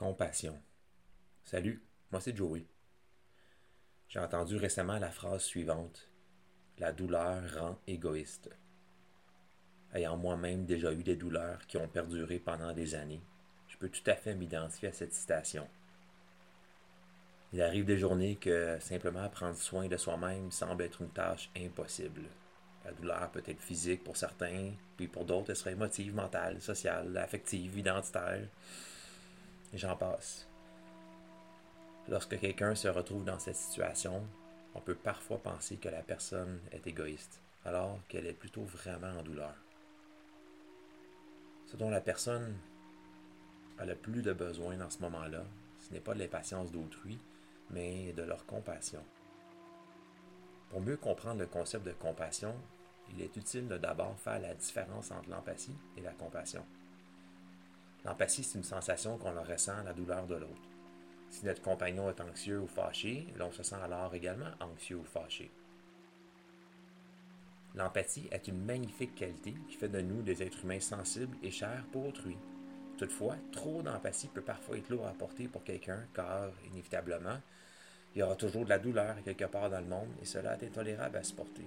Compassion. Salut, moi c'est Joey. J'ai entendu récemment la phrase suivante La douleur rend égoïste. Ayant moi-même déjà eu des douleurs qui ont perduré pendant des années, je peux tout à fait m'identifier à cette citation. Il arrive des journées que simplement prendre soin de soi-même semble être une tâche impossible. La douleur peut être physique pour certains, puis pour d'autres, elle serait émotive, mentale, sociale, affective, identitaire j'en passe. Lorsque quelqu'un se retrouve dans cette situation, on peut parfois penser que la personne est égoïste, alors qu'elle est plutôt vraiment en douleur. Ce dont la personne a le plus de besoin dans ce moment-là, ce n'est pas de l'impatience d'autrui, mais de leur compassion. Pour mieux comprendre le concept de compassion, il est utile de d'abord faire la différence entre l'empathie et la compassion. L'empathie, c'est une sensation qu'on ressent la douleur de l'autre. Si notre compagnon est anxieux ou fâché, l'on se sent alors également anxieux ou fâché. L'empathie est une magnifique qualité qui fait de nous des êtres humains sensibles et chers pour autrui. Toutefois, trop d'empathie peut parfois être lourd à porter pour quelqu'un car, inévitablement, il y aura toujours de la douleur quelque part dans le monde et cela est intolérable à supporter.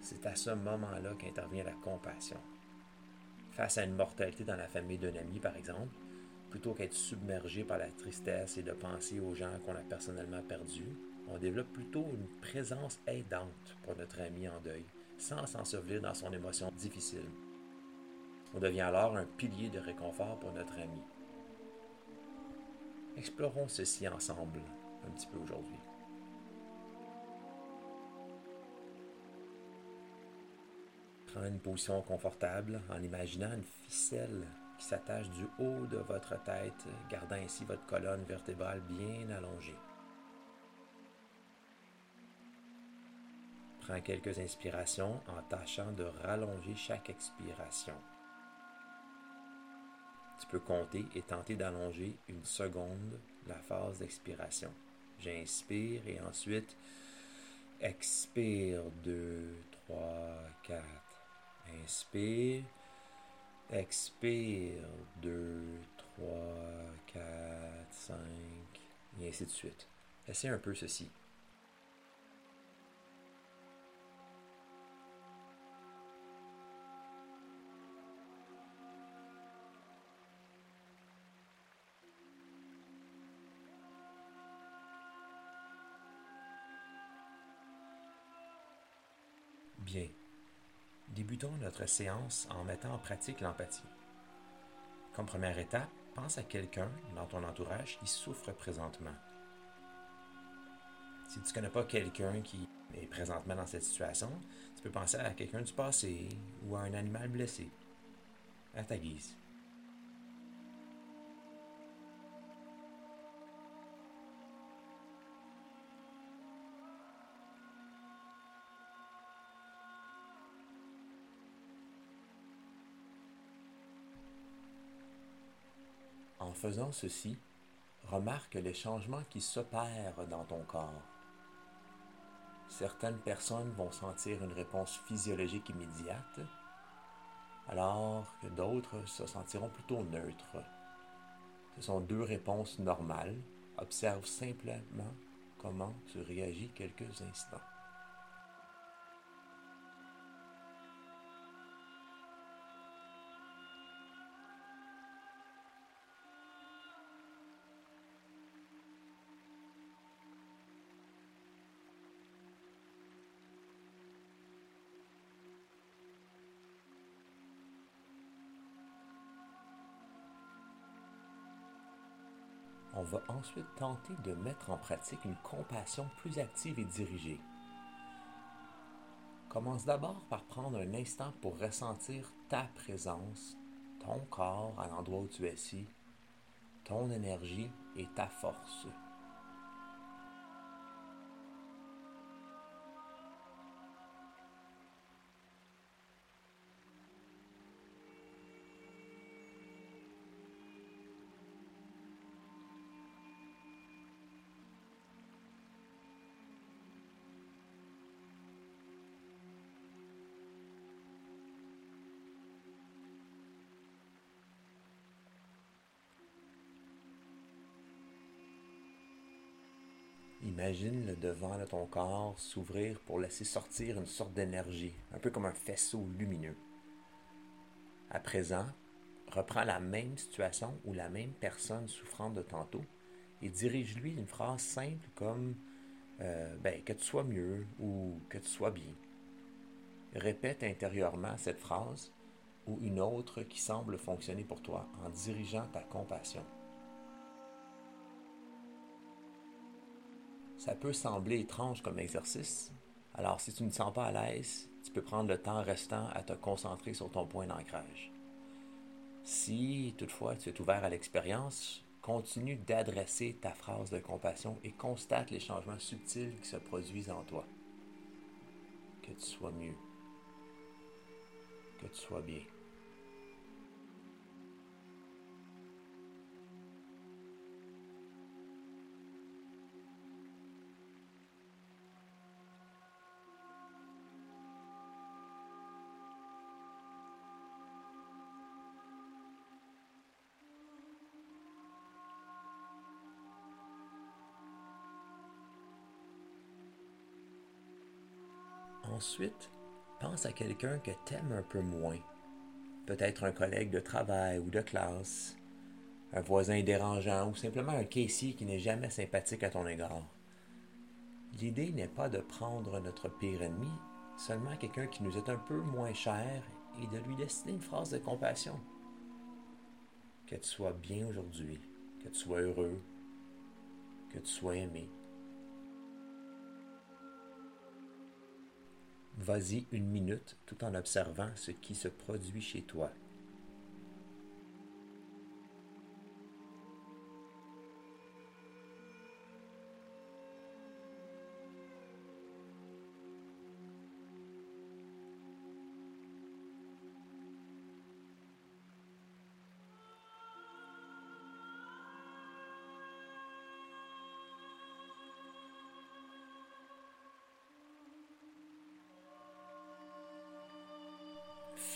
C'est à ce moment-là qu'intervient la compassion face à une mortalité dans la famille d'un ami, par exemple, plutôt qu'être submergé par la tristesse et de penser aux gens qu'on a personnellement perdus, on développe plutôt une présence aidante pour notre ami en deuil, sans s'ensevelir dans son émotion difficile. On devient alors un pilier de réconfort pour notre ami. Explorons ceci ensemble un petit peu aujourd'hui. Une position confortable en imaginant une ficelle qui s'attache du haut de votre tête, gardant ainsi votre colonne vertébrale bien allongée. Prends quelques inspirations en tâchant de rallonger chaque expiration. Tu peux compter et tenter d'allonger une seconde la phase d'expiration. J'inspire et ensuite expire 2, 3, 4, Inspire. Expire. 2, 3, 4, 5, et ainsi de suite. Essayez un peu ceci. Bien. Débutons notre séance en mettant en pratique l'empathie. Comme première étape, pense à quelqu'un dans ton entourage qui souffre présentement. Si tu ne connais pas quelqu'un qui est présentement dans cette situation, tu peux penser à quelqu'un du passé ou à un animal blessé, à ta guise. Faisant ceci, remarque les changements qui s'opèrent dans ton corps. Certaines personnes vont sentir une réponse physiologique immédiate, alors que d'autres se sentiront plutôt neutres. Ce sont deux réponses normales. Observe simplement comment tu réagis quelques instants. On va ensuite tenter de mettre en pratique une compassion plus active et dirigée. Commence d'abord par prendre un instant pour ressentir ta présence, ton corps à l'endroit où tu es ici, ton énergie et ta force. Imagine le devant de ton corps s'ouvrir pour laisser sortir une sorte d'énergie, un peu comme un faisceau lumineux. À présent, reprends la même situation ou la même personne souffrante de tantôt et dirige-lui une phrase simple comme euh, ben, que tu sois mieux ou que tu sois bien. Répète intérieurement cette phrase ou une autre qui semble fonctionner pour toi en dirigeant ta compassion. Ça peut sembler étrange comme exercice, alors si tu ne te sens pas à l'aise, tu peux prendre le temps restant à te concentrer sur ton point d'ancrage. Si toutefois tu es ouvert à l'expérience, continue d'adresser ta phrase de compassion et constate les changements subtils qui se produisent en toi. Que tu sois mieux, que tu sois bien. Ensuite, pense à quelqu'un que t'aimes un peu moins. Peut-être un collègue de travail ou de classe, un voisin dérangeant ou simplement un caissier qui n'est jamais sympathique à ton égard. L'idée n'est pas de prendre notre pire ennemi, seulement quelqu'un qui nous est un peu moins cher et de lui destiner une phrase de compassion. Que tu sois bien aujourd'hui, que tu sois heureux, que tu sois aimé. Vas-y une minute tout en observant ce qui se produit chez toi.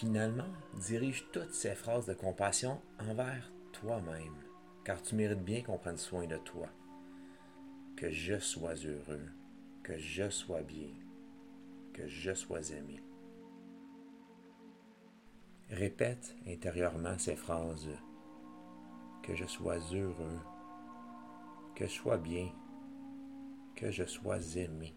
Finalement, dirige toutes ces phrases de compassion envers toi-même, car tu mérites bien qu'on prenne soin de toi. Que je sois heureux, que je sois bien, que je sois aimé. Répète intérieurement ces phrases. Que je sois heureux, que je sois bien, que je sois aimé.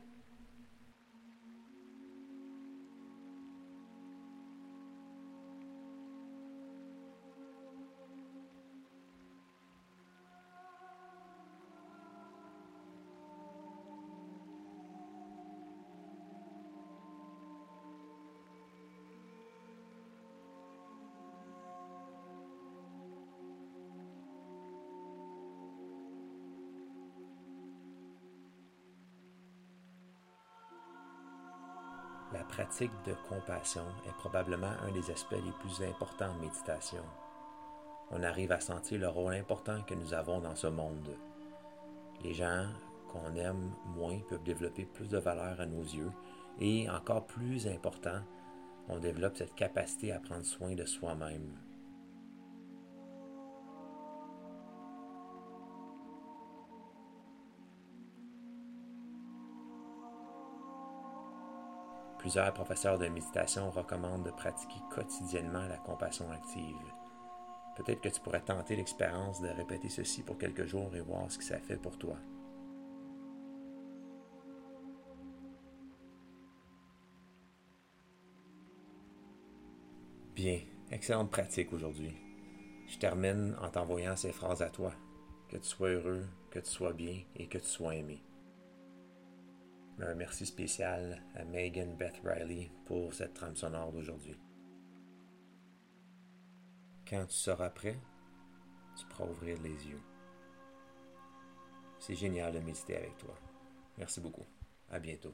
Pratique de compassion est probablement un des aspects les plus importants en méditation. On arrive à sentir le rôle important que nous avons dans ce monde. Les gens qu'on aime moins peuvent développer plus de valeur à nos yeux et, encore plus important, on développe cette capacité à prendre soin de soi-même. Plusieurs professeurs de méditation recommandent de pratiquer quotidiennement la compassion active. Peut-être que tu pourrais tenter l'expérience de répéter ceci pour quelques jours et voir ce que ça fait pour toi. Bien, excellente pratique aujourd'hui. Je termine en t'envoyant ces phrases à toi. Que tu sois heureux, que tu sois bien et que tu sois aimé. Un merci spécial à Megan Beth Riley pour cette trame sonore d'aujourd'hui. Quand tu seras prêt, tu pourras ouvrir les yeux. C'est génial de méditer avec toi. Merci beaucoup. À bientôt.